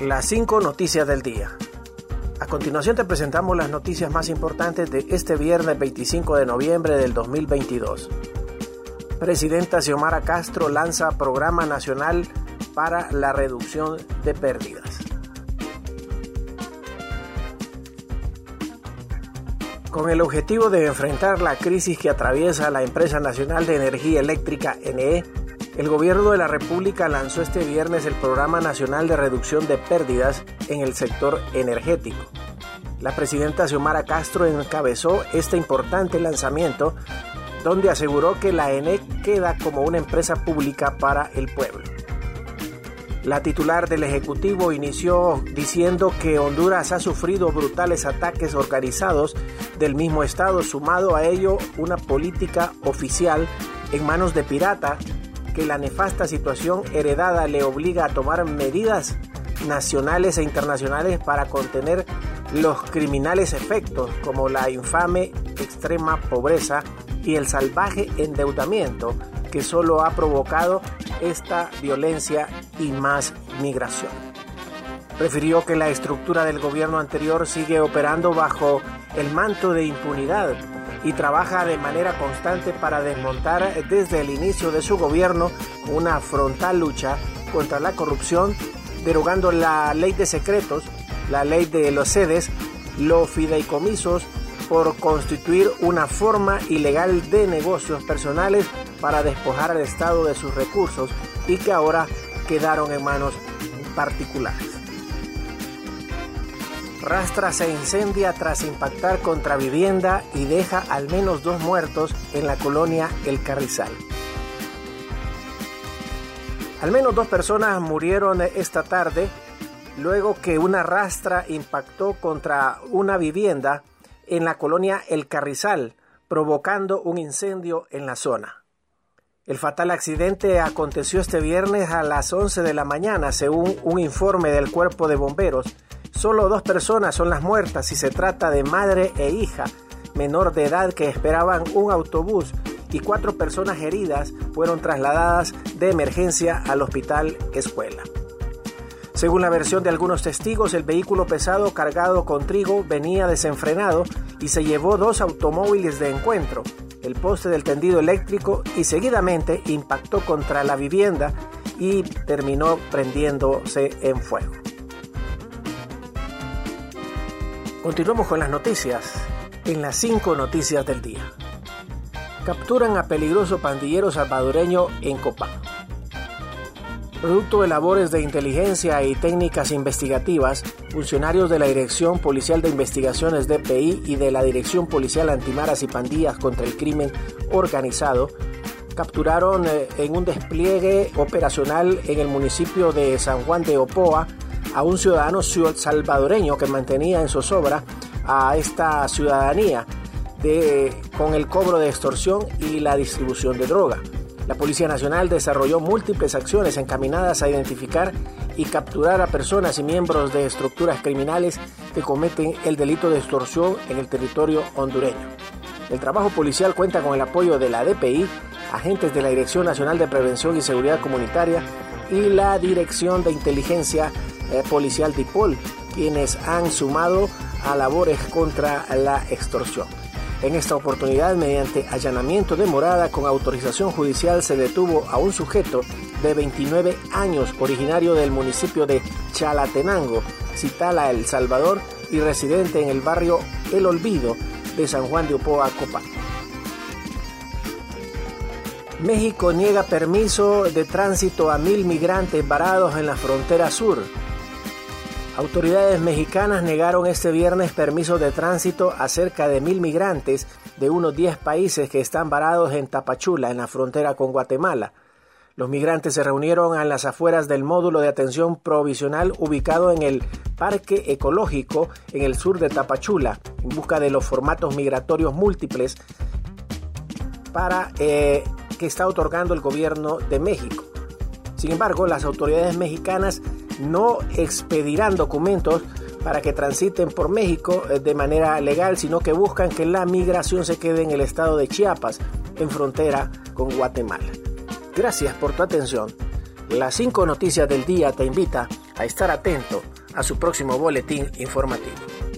Las 5 noticias del día. A continuación te presentamos las noticias más importantes de este viernes 25 de noviembre del 2022. Presidenta Xiomara Castro lanza Programa Nacional para la Reducción de Pérdidas. Con el objetivo de enfrentar la crisis que atraviesa la empresa nacional de energía eléctrica NE, el gobierno de la República lanzó este viernes el Programa Nacional de Reducción de Pérdidas en el sector energético. La presidenta Xiomara Castro encabezó este importante lanzamiento donde aseguró que la ENE queda como una empresa pública para el pueblo. La titular del Ejecutivo inició diciendo que Honduras ha sufrido brutales ataques organizados del mismo Estado, sumado a ello una política oficial en manos de pirata, que la nefasta situación heredada le obliga a tomar medidas nacionales e internacionales para contener los criminales efectos como la infame extrema pobreza y el salvaje endeudamiento que solo ha provocado esta violencia y más migración. Refirió que la estructura del gobierno anterior sigue operando bajo el manto de impunidad y trabaja de manera constante para desmontar desde el inicio de su gobierno una frontal lucha contra la corrupción, derogando la ley de secretos, la ley de los sedes, los fideicomisos, por constituir una forma ilegal de negocios personales para despojar al Estado de sus recursos y que ahora quedaron en manos particulares. Rastra se incendia tras impactar contra vivienda y deja al menos dos muertos en la colonia El Carrizal. Al menos dos personas murieron esta tarde luego que una rastra impactó contra una vivienda en la colonia El Carrizal, provocando un incendio en la zona. El fatal accidente aconteció este viernes a las 11 de la mañana, según un informe del cuerpo de bomberos. Solo dos personas son las muertas y se trata de madre e hija menor de edad que esperaban un autobús y cuatro personas heridas fueron trasladadas de emergencia al hospital escuela. Según la versión de algunos testigos, el vehículo pesado cargado con trigo venía desenfrenado y se llevó dos automóviles de encuentro, el poste del tendido eléctrico y seguidamente impactó contra la vivienda y terminó prendiéndose en fuego. Continuamos con las noticias en las cinco noticias del día. Capturan a peligroso pandillero salvadoreño en Copán. Producto de labores de inteligencia y técnicas investigativas, funcionarios de la Dirección Policial de Investigaciones DPI y de la Dirección Policial Antimaras y Pandillas contra el Crimen Organizado capturaron eh, en un despliegue operacional en el municipio de San Juan de Opoa a un ciudadano salvadoreño que mantenía en zozobra a esta ciudadanía de, con el cobro de extorsión y la distribución de droga. La Policía Nacional desarrolló múltiples acciones encaminadas a identificar y capturar a personas y miembros de estructuras criminales que cometen el delito de extorsión en el territorio hondureño. El trabajo policial cuenta con el apoyo de la DPI, agentes de la Dirección Nacional de Prevención y Seguridad Comunitaria y la Dirección de Inteligencia Policial DIPOL, quienes han sumado a labores contra la extorsión. En esta oportunidad, mediante allanamiento de morada con autorización judicial, se detuvo a un sujeto de 29 años, originario del municipio de Chalatenango, Citala, El Salvador, y residente en el barrio El Olvido de San Juan de Opoa, Copán. México niega permiso de tránsito a mil migrantes varados en la frontera sur. Autoridades mexicanas negaron este viernes permiso de tránsito a cerca de mil migrantes de unos 10 países que están varados en Tapachula, en la frontera con Guatemala. Los migrantes se reunieron en las afueras del módulo de atención provisional ubicado en el Parque Ecológico en el sur de Tapachula, en busca de los formatos migratorios múltiples para eh, que está otorgando el gobierno de México. Sin embargo, las autoridades mexicanas no expedirán documentos para que transiten por México eh, de manera legal, sino que buscan que la migración se quede en el estado de Chiapas, en frontera con Guatemala. Gracias por tu atención. Las cinco noticias del día te invita a estar atento a su próximo boletín informativo.